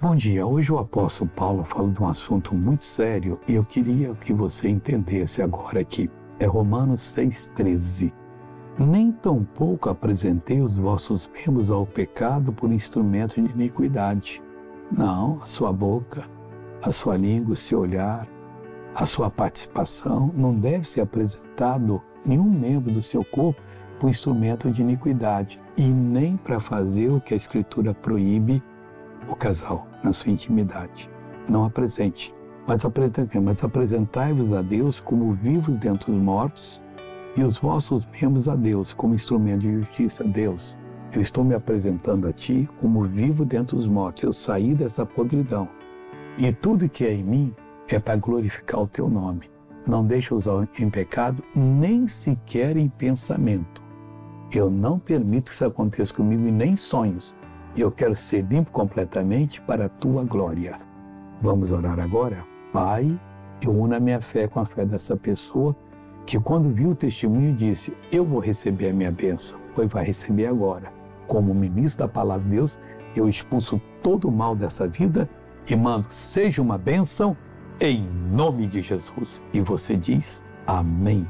Bom dia. Hoje o apóstolo Paulo fala de um assunto muito sério e eu queria que você entendesse agora aqui. É Romanos 6,13. Nem tampouco apresentei os vossos membros ao pecado por instrumento de iniquidade. Não, a sua boca, a sua língua, o seu olhar, a sua participação não deve ser apresentado nenhum membro do seu corpo por instrumento de iniquidade e nem para fazer o que a Escritura proíbe o casal na sua intimidade. Não apresente, mas, mas apresentai-vos a Deus como vivos dentre os mortos e os vossos membros a Deus como instrumento de justiça. Deus, eu estou me apresentando a Ti como vivo dentre os mortos. Eu saí dessa podridão. E tudo que é em mim é para glorificar o Teu nome. Não deixe usar em pecado, nem sequer em pensamento. Eu não permito que isso aconteça comigo e nem sonhos. Eu quero ser limpo completamente para a tua glória. Vamos orar agora? Pai, eu uno a minha fé com a fé dessa pessoa que, quando viu o testemunho, disse: Eu vou receber a minha bênção, pois vai receber agora. Como ministro da palavra de Deus, eu expulso todo o mal dessa vida e mando: seja uma bênção em nome de Jesus. E você diz: Amém.